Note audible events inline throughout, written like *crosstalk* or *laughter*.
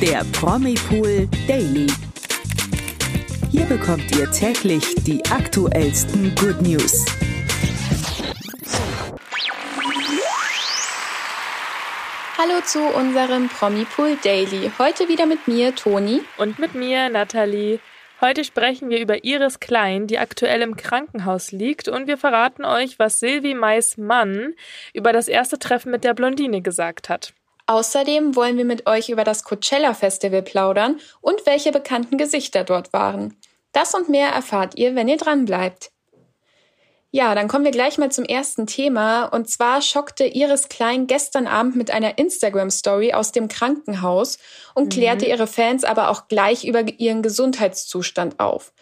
der Promipool Daily. Hier bekommt ihr täglich die aktuellsten Good News. Hallo zu unserem Promipool Daily. Heute wieder mit mir, Toni. Und mit mir, Nathalie. Heute sprechen wir über Iris Klein, die aktuell im Krankenhaus liegt, und wir verraten euch, was Sylvie Mais Mann über das erste Treffen mit der Blondine gesagt hat. Außerdem wollen wir mit euch über das Coachella Festival plaudern und welche bekannten Gesichter dort waren. Das und mehr erfahrt ihr, wenn ihr dran bleibt. Ja, dann kommen wir gleich mal zum ersten Thema. Und zwar schockte Iris Klein gestern Abend mit einer Instagram-Story aus dem Krankenhaus und mhm. klärte ihre Fans aber auch gleich über ihren Gesundheitszustand auf.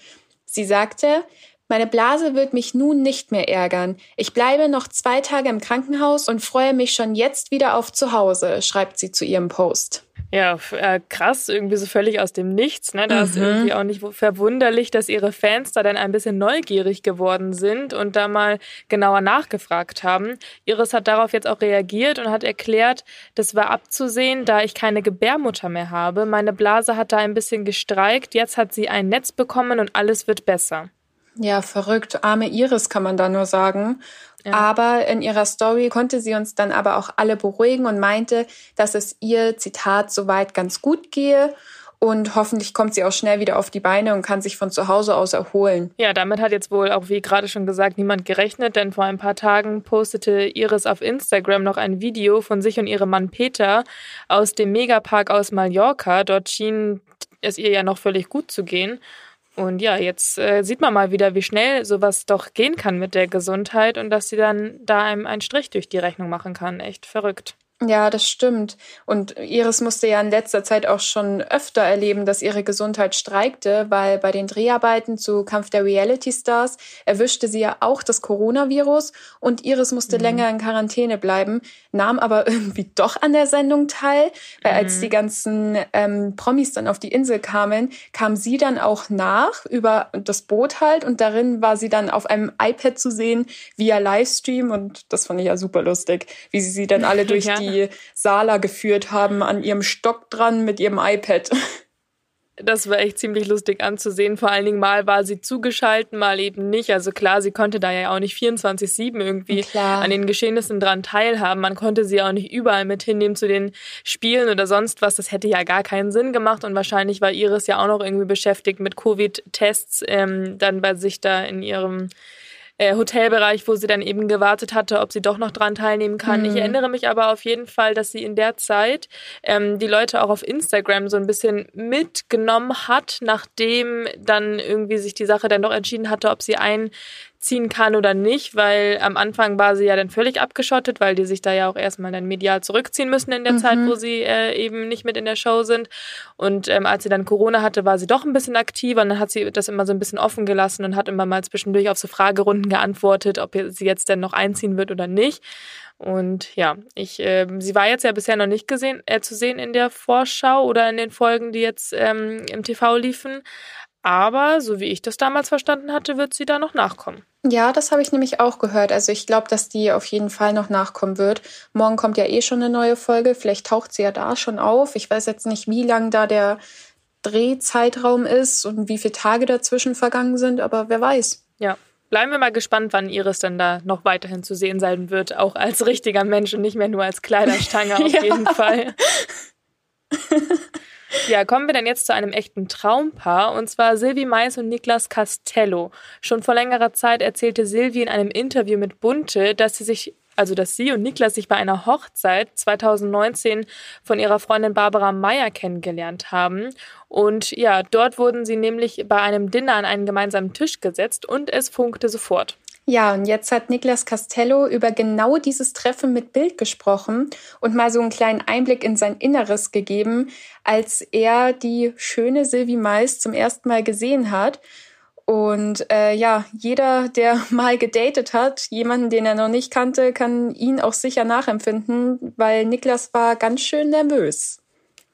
Sie sagte, meine Blase wird mich nun nicht mehr ärgern. Ich bleibe noch zwei Tage im Krankenhaus und freue mich schon jetzt wieder auf zu Hause, schreibt sie zu ihrem Post. Ja, äh, krass, irgendwie so völlig aus dem Nichts. Ne? Da mhm. ist irgendwie auch nicht verwunderlich, dass ihre Fans da dann ein bisschen neugierig geworden sind und da mal genauer nachgefragt haben. Iris hat darauf jetzt auch reagiert und hat erklärt, das war abzusehen, da ich keine Gebärmutter mehr habe. Meine Blase hat da ein bisschen gestreikt, jetzt hat sie ein Netz bekommen und alles wird besser. Ja, verrückt. Arme Iris kann man da nur sagen. Ja. Aber in ihrer Story konnte sie uns dann aber auch alle beruhigen und meinte, dass es ihr, Zitat, soweit ganz gut gehe und hoffentlich kommt sie auch schnell wieder auf die Beine und kann sich von zu Hause aus erholen. Ja, damit hat jetzt wohl auch, wie gerade schon gesagt, niemand gerechnet, denn vor ein paar Tagen postete Iris auf Instagram noch ein Video von sich und ihrem Mann Peter aus dem Megapark aus Mallorca. Dort schien es ihr ja noch völlig gut zu gehen. Und ja, jetzt äh, sieht man mal wieder, wie schnell sowas doch gehen kann mit der Gesundheit und dass sie dann da einem einen Strich durch die Rechnung machen kann. Echt verrückt. Ja, das stimmt. Und Iris musste ja in letzter Zeit auch schon öfter erleben, dass ihre Gesundheit streikte, weil bei den Dreharbeiten zu Kampf der Reality Stars erwischte sie ja auch das Coronavirus und Iris musste mhm. länger in Quarantäne bleiben, nahm aber *laughs* irgendwie doch an der Sendung teil, weil mhm. als die ganzen ähm, Promis dann auf die Insel kamen, kam sie dann auch nach über das Boot halt und darin war sie dann auf einem iPad zu sehen via Livestream und das fand ich ja super lustig, wie sie sie dann alle *laughs* durch ja. die die Sala geführt haben, an ihrem Stock dran mit ihrem iPad. Das war echt ziemlich lustig anzusehen. Vor allen Dingen mal war sie zugeschalten, mal eben nicht. Also klar, sie konnte da ja auch nicht 24-7 irgendwie klar. an den Geschehnissen dran teilhaben. Man konnte sie auch nicht überall mit hinnehmen zu den Spielen oder sonst was. Das hätte ja gar keinen Sinn gemacht. Und wahrscheinlich war Iris ja auch noch irgendwie beschäftigt mit Covid-Tests, ähm, dann bei sich da in ihrem äh, Hotelbereich, wo sie dann eben gewartet hatte, ob sie doch noch dran teilnehmen kann. Mhm. Ich erinnere mich aber auf jeden Fall, dass sie in der Zeit ähm, die Leute auch auf Instagram so ein bisschen mitgenommen hat, nachdem dann irgendwie sich die Sache dann doch entschieden hatte, ob sie ein ziehen kann oder nicht, weil am Anfang war sie ja dann völlig abgeschottet, weil die sich da ja auch erstmal dann medial zurückziehen müssen in der mhm. Zeit, wo sie äh, eben nicht mit in der Show sind. Und ähm, als sie dann Corona hatte, war sie doch ein bisschen aktiver und dann hat sie das immer so ein bisschen offen gelassen und hat immer mal zwischendurch auf so Fragerunden geantwortet, ob sie jetzt denn noch einziehen wird oder nicht. Und ja, ich, äh, sie war jetzt ja bisher noch nicht gesehen, äh, zu sehen in der Vorschau oder in den Folgen, die jetzt ähm, im TV liefen. Aber so wie ich das damals verstanden hatte, wird sie da noch nachkommen. Ja, das habe ich nämlich auch gehört. Also ich glaube, dass die auf jeden Fall noch nachkommen wird. Morgen kommt ja eh schon eine neue Folge. Vielleicht taucht sie ja da schon auf. Ich weiß jetzt nicht, wie lang da der Drehzeitraum ist und wie viele Tage dazwischen vergangen sind, aber wer weiß. Ja, Bleiben wir mal gespannt, wann Iris denn da noch weiterhin zu sehen sein wird, auch als richtiger Mensch und nicht mehr nur als Kleiderstange *laughs* auf jeden Fall. *laughs* Ja, kommen wir dann jetzt zu einem echten Traumpaar, und zwar Silvi Mais und Niklas Castello. Schon vor längerer Zeit erzählte Silvi in einem Interview mit Bunte, dass sie sich also dass sie und Niklas sich bei einer Hochzeit 2019 von ihrer Freundin Barbara Meyer kennengelernt haben. Und ja, dort wurden sie nämlich bei einem Dinner an einen gemeinsamen Tisch gesetzt und es funkte sofort. Ja, und jetzt hat Niklas Castello über genau dieses Treffen mit Bild gesprochen und mal so einen kleinen Einblick in sein Inneres gegeben, als er die schöne Sylvie Mais zum ersten Mal gesehen hat. Und äh, ja, jeder, der *laughs* mal gedatet hat, jemanden, den er noch nicht kannte, kann ihn auch sicher nachempfinden, weil Niklas war ganz schön nervös.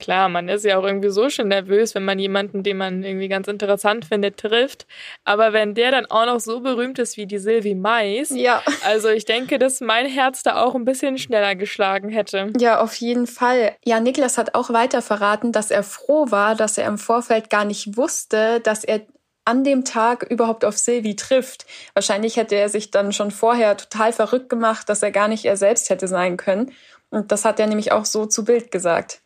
Klar, man ist ja auch irgendwie so schon nervös, wenn man jemanden, den man irgendwie ganz interessant findet, trifft. Aber wenn der dann auch noch so berühmt ist wie die Sylvie Mais, ja. also ich denke, dass mein Herz da auch ein bisschen schneller geschlagen hätte. Ja, auf jeden Fall. Ja, Niklas hat auch weiter verraten, dass er froh war, dass er im Vorfeld gar nicht wusste, dass er an dem Tag überhaupt auf Sylvie trifft. Wahrscheinlich hätte er sich dann schon vorher total verrückt gemacht, dass er gar nicht er selbst hätte sein können. Und das hat er nämlich auch so zu Bild gesagt.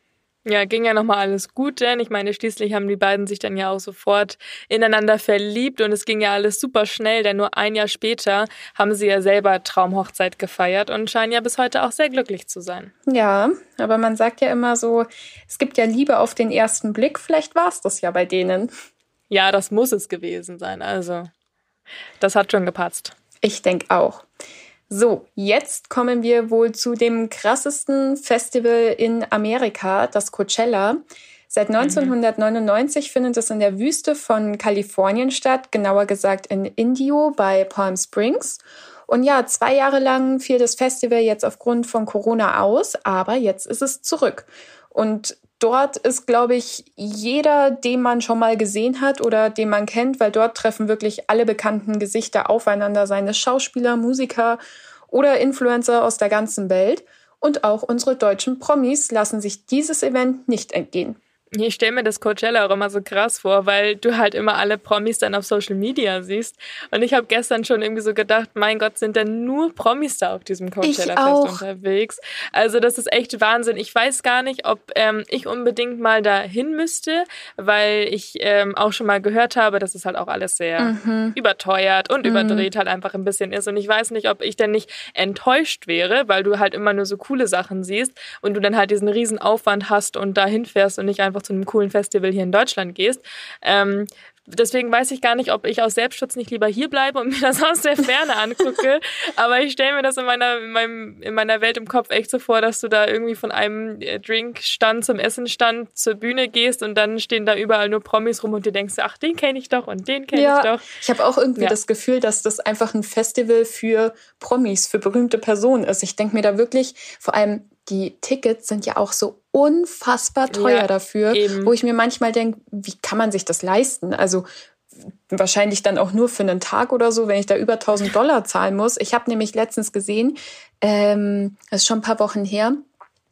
Ja, ging ja nochmal alles gut, denn ich meine, schließlich haben die beiden sich dann ja auch sofort ineinander verliebt und es ging ja alles super schnell, denn nur ein Jahr später haben sie ja selber Traumhochzeit gefeiert und scheinen ja bis heute auch sehr glücklich zu sein. Ja, aber man sagt ja immer so, es gibt ja Liebe auf den ersten Blick, vielleicht war es das ja bei denen. Ja, das muss es gewesen sein, also das hat schon gepatzt. Ich denke auch. So, jetzt kommen wir wohl zu dem krassesten Festival in Amerika, das Coachella. Seit 1999 mhm. findet es in der Wüste von Kalifornien statt, genauer gesagt in Indio bei Palm Springs. Und ja, zwei Jahre lang fiel das Festival jetzt aufgrund von Corona aus, aber jetzt ist es zurück. Und dort ist, glaube ich, jeder, den man schon mal gesehen hat oder den man kennt, weil dort treffen wirklich alle bekannten Gesichter aufeinander, seine Schauspieler, Musiker oder Influencer aus der ganzen Welt. Und auch unsere deutschen Promis lassen sich dieses Event nicht entgehen. Ich stelle mir das Coachella auch immer so krass vor, weil du halt immer alle Promis dann auf Social Media siehst. Und ich habe gestern schon irgendwie so gedacht, mein Gott, sind denn nur Promis da auf diesem Coachella-Fest unterwegs? Also das ist echt Wahnsinn. Ich weiß gar nicht, ob ähm, ich unbedingt mal dahin müsste, weil ich ähm, auch schon mal gehört habe, dass es halt auch alles sehr mhm. überteuert und mhm. überdreht halt einfach ein bisschen ist. Und ich weiß nicht, ob ich denn nicht enttäuscht wäre, weil du halt immer nur so coole Sachen siehst und du dann halt diesen riesen Aufwand hast und dahin fährst und nicht einfach zu einem coolen Festival hier in Deutschland gehst. Ähm, deswegen weiß ich gar nicht, ob ich aus Selbstschutz nicht lieber hier bleibe und *laughs* mir das aus der Ferne angucke. Aber ich stelle mir das in meiner, in, meinem, in meiner Welt im Kopf echt so vor, dass du da irgendwie von einem äh, Drinkstand zum Essenstand zur Bühne gehst und dann stehen da überall nur Promis rum und du denkst, ach, den kenne ich doch und den kenne ja, ich doch. Ich habe auch irgendwie ja. das Gefühl, dass das einfach ein Festival für Promis, für berühmte Personen ist. Ich denke mir da wirklich, vor allem die Tickets sind ja auch so unfassbar teuer ja, dafür, eben. wo ich mir manchmal denke, wie kann man sich das leisten? Also wahrscheinlich dann auch nur für einen Tag oder so, wenn ich da über 1000 Dollar zahlen muss. Ich habe nämlich letztens gesehen, ähm, das ist schon ein paar Wochen her,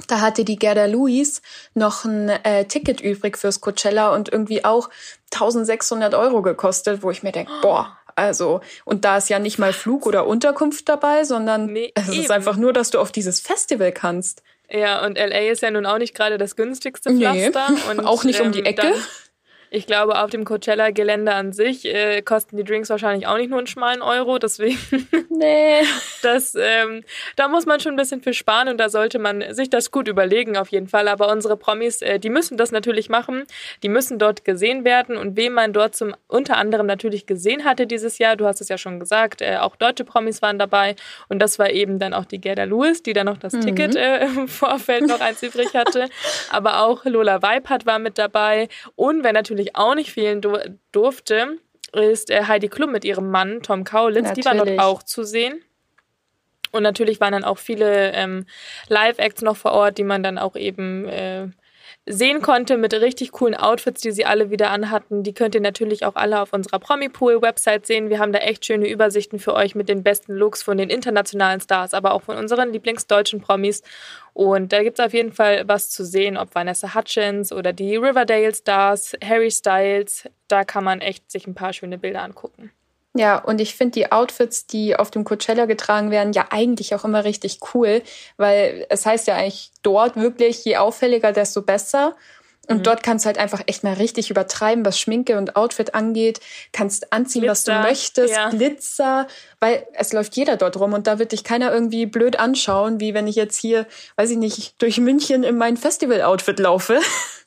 da hatte die Gerda Louise noch ein äh, Ticket übrig fürs Coachella und irgendwie auch 1600 Euro gekostet, wo ich mir denke, boah, also, und da ist ja nicht mal Flug oder Unterkunft dabei, sondern nee, es eben. ist einfach nur, dass du auf dieses Festival kannst. Ja, und LA ist ja nun auch nicht gerade das günstigste Pflaster. *laughs* Nee, und, auch nicht um die ähm, Ecke. Dann, ich glaube, auf dem Coachella-Gelände an sich äh, kosten die Drinks wahrscheinlich auch nicht nur einen schmalen Euro. Deswegen, *laughs* nee. das, ähm, da muss man schon ein bisschen für sparen und da sollte man sich das gut überlegen auf jeden Fall. Aber unsere Promis, äh, die müssen das natürlich machen. Die müssen dort gesehen werden und wen man dort zum unter anderem natürlich gesehen hatte dieses Jahr, du hast es ja schon gesagt, äh, auch deutsche Promis waren dabei und das war eben dann auch die Gerda Lewis, die dann noch das mhm. Ticket äh, im Vorfeld noch eins übrig hatte. Aber auch Lola Weipert war mit dabei und wer natürlich natürlich auch nicht fehlen durfte, ist äh, Heidi Klum mit ihrem Mann Tom Kaulitz. Natürlich. Die war dort auch zu sehen. Und natürlich waren dann auch viele ähm, Live-Acts noch vor Ort, die man dann auch eben äh, sehen konnte mit richtig coolen Outfits, die sie alle wieder anhatten. Die könnt ihr natürlich auch alle auf unserer Promipool-Website sehen. Wir haben da echt schöne Übersichten für euch mit den besten Looks von den internationalen Stars, aber auch von unseren Lieblingsdeutschen Promis. Und da gibt es auf jeden Fall was zu sehen, ob Vanessa Hutchins oder die Riverdale Stars, Harry Styles. Da kann man echt sich ein paar schöne Bilder angucken. Ja, und ich finde die Outfits, die auf dem Coachella getragen werden, ja eigentlich auch immer richtig cool, weil es heißt ja eigentlich dort wirklich, je auffälliger, desto besser. Und mhm. dort kannst du halt einfach echt mal richtig übertreiben, was Schminke und Outfit angeht. Kannst anziehen, Glitzer, was du möchtest, ja. Glitzer, weil es läuft jeder dort rum und da wird dich keiner irgendwie blöd anschauen, wie wenn ich jetzt hier, weiß ich nicht, durch München in mein Festival-Outfit laufe. *laughs*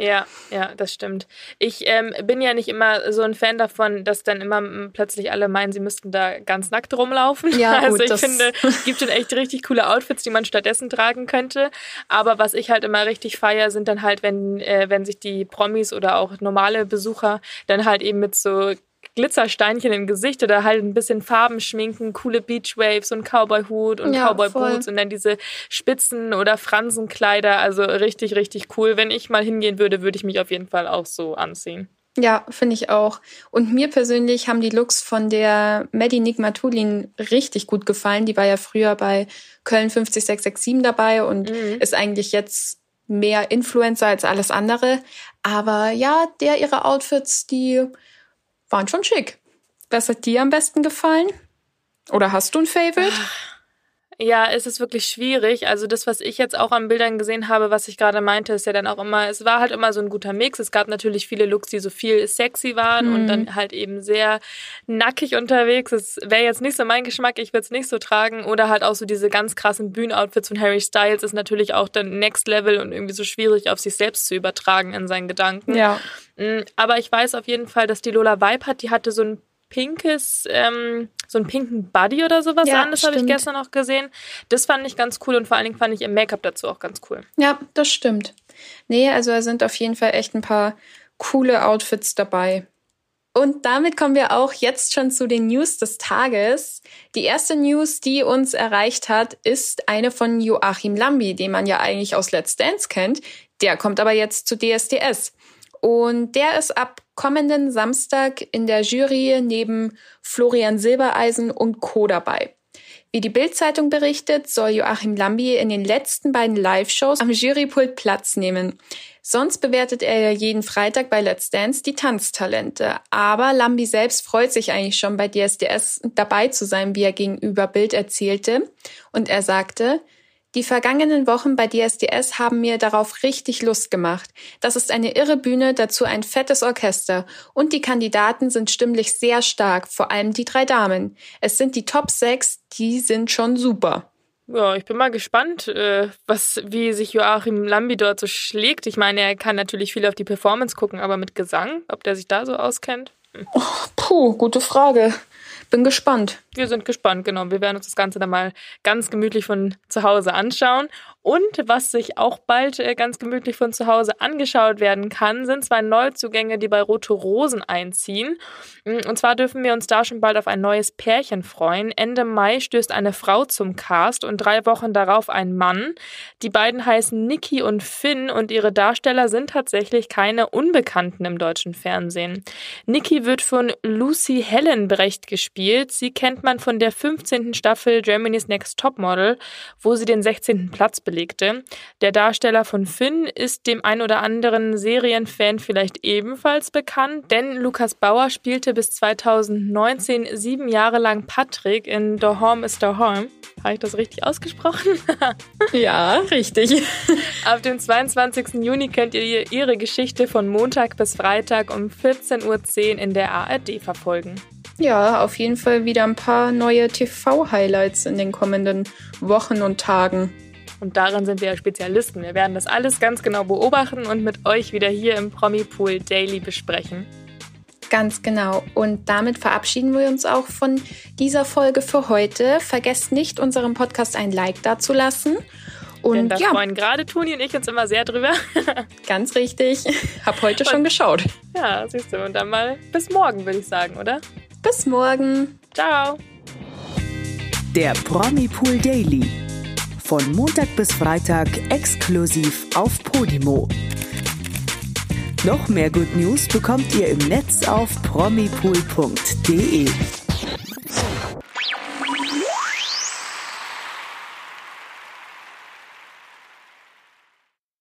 Ja, ja, das stimmt. Ich ähm, bin ja nicht immer so ein Fan davon, dass dann immer plötzlich alle meinen, sie müssten da ganz nackt rumlaufen. Ja, *laughs* also gut, ich finde, *laughs* es gibt schon echt richtig coole Outfits, die man stattdessen tragen könnte. Aber was ich halt immer richtig feier, sind dann halt, wenn, äh, wenn sich die Promis oder auch normale Besucher dann halt eben mit so Glitzersteinchen im Gesicht oder halt ein bisschen Farben schminken, coole Beachwaves und Cowboy-Hut und ja, Cowboy-Boots und dann diese Spitzen- oder Fransenkleider. Also richtig, richtig cool. Wenn ich mal hingehen würde, würde ich mich auf jeden Fall auch so anziehen. Ja, finde ich auch. Und mir persönlich haben die Looks von der Maddie Nigmatulin richtig gut gefallen. Die war ja früher bei Köln 50667 dabei und mhm. ist eigentlich jetzt mehr Influencer als alles andere. Aber ja, der ihre Outfits, die waren schon schick. Was hat dir am besten gefallen? Oder hast du ein Favorite? Ja, es ist wirklich schwierig. Also das, was ich jetzt auch an Bildern gesehen habe, was ich gerade meinte, ist ja dann auch immer, es war halt immer so ein guter Mix. Es gab natürlich viele Looks, die so viel sexy waren mhm. und dann halt eben sehr nackig unterwegs. Es wäre jetzt nicht so mein Geschmack, ich würde es nicht so tragen. Oder halt auch so diese ganz krassen Bühnenoutfits von Harry Styles ist natürlich auch dann Next Level und irgendwie so schwierig auf sich selbst zu übertragen in seinen Gedanken. Ja. Mm, aber ich weiß auf jeden Fall, dass die Lola Vibe hat, die hatte so ein pinkes, ähm, so einen pinken Buddy oder sowas ja, an. Das habe ich gestern auch gesehen. Das fand ich ganz cool und vor allen Dingen fand ich im Make-up dazu auch ganz cool. Ja, das stimmt. Nee, also da sind auf jeden Fall echt ein paar coole Outfits dabei. Und damit kommen wir auch jetzt schon zu den News des Tages. Die erste News, die uns erreicht hat, ist eine von Joachim Lambi, den man ja eigentlich aus Let's Dance kennt. Der kommt aber jetzt zu DSDS. Und der ist ab kommenden Samstag in der Jury neben Florian Silbereisen und Co. dabei. Wie die Bildzeitung berichtet, soll Joachim Lambi in den letzten beiden Live-Shows am Jurypult Platz nehmen. Sonst bewertet er ja jeden Freitag bei Let's Dance die Tanztalente. Aber Lambi selbst freut sich eigentlich schon bei DSDS dabei zu sein, wie er gegenüber Bild erzählte. Und er sagte, die vergangenen Wochen bei DSDS haben mir darauf richtig Lust gemacht. Das ist eine irre Bühne, dazu ein fettes Orchester. Und die Kandidaten sind stimmlich sehr stark, vor allem die drei Damen. Es sind die Top 6, die sind schon super. Ja, ich bin mal gespannt, äh, was, wie sich Joachim Lambi dort so schlägt. Ich meine, er kann natürlich viel auf die Performance gucken, aber mit Gesang, ob der sich da so auskennt? Hm. Oh, puh, gute Frage. Bin gespannt. Wir sind gespannt, genau. Wir werden uns das Ganze dann mal ganz gemütlich von zu Hause anschauen. Und was sich auch bald äh, ganz gemütlich von zu Hause angeschaut werden kann, sind zwei Neuzugänge, die bei Rote Rosen einziehen. Mm, und zwar dürfen wir uns da schon bald auf ein neues Pärchen freuen. Ende Mai stößt eine Frau zum Cast und drei Wochen darauf ein Mann. Die beiden heißen Niki und Finn und ihre Darsteller sind tatsächlich keine Unbekannten im deutschen Fernsehen. Niki wird von Lucy Hellenbrecht gespielt. Sie kennt man von der 15. Staffel Germany's Next Topmodel, wo sie den 16. Platz belegt legte. Der Darsteller von Finn ist dem ein oder anderen Serienfan vielleicht ebenfalls bekannt, denn Lukas Bauer spielte bis 2019 sieben Jahre lang Patrick in The Home is the Home. Habe ich das richtig ausgesprochen? *laughs* ja, richtig. Ab dem 22. Juni könnt ihr ihre Geschichte von Montag bis Freitag um 14.10 Uhr in der ARD verfolgen. Ja, auf jeden Fall wieder ein paar neue TV-Highlights in den kommenden Wochen und Tagen. Und darin sind wir ja Spezialisten. Wir werden das alles ganz genau beobachten und mit euch wieder hier im Promi Pool Daily besprechen. Ganz genau. Und damit verabschieden wir uns auch von dieser Folge für heute. Vergesst nicht, unserem Podcast ein Like dazulassen. Und Denn da ja. freuen gerade Toni und ich uns immer sehr drüber. *laughs* Ganz richtig. Hab heute und, schon geschaut. Ja, siehst du. Und dann mal bis morgen, würde ich sagen, oder? Bis morgen. Ciao. Der Promi Pool Daily von Montag bis Freitag exklusiv auf Podimo. Noch mehr Good News bekommt ihr im Netz auf promipool.de.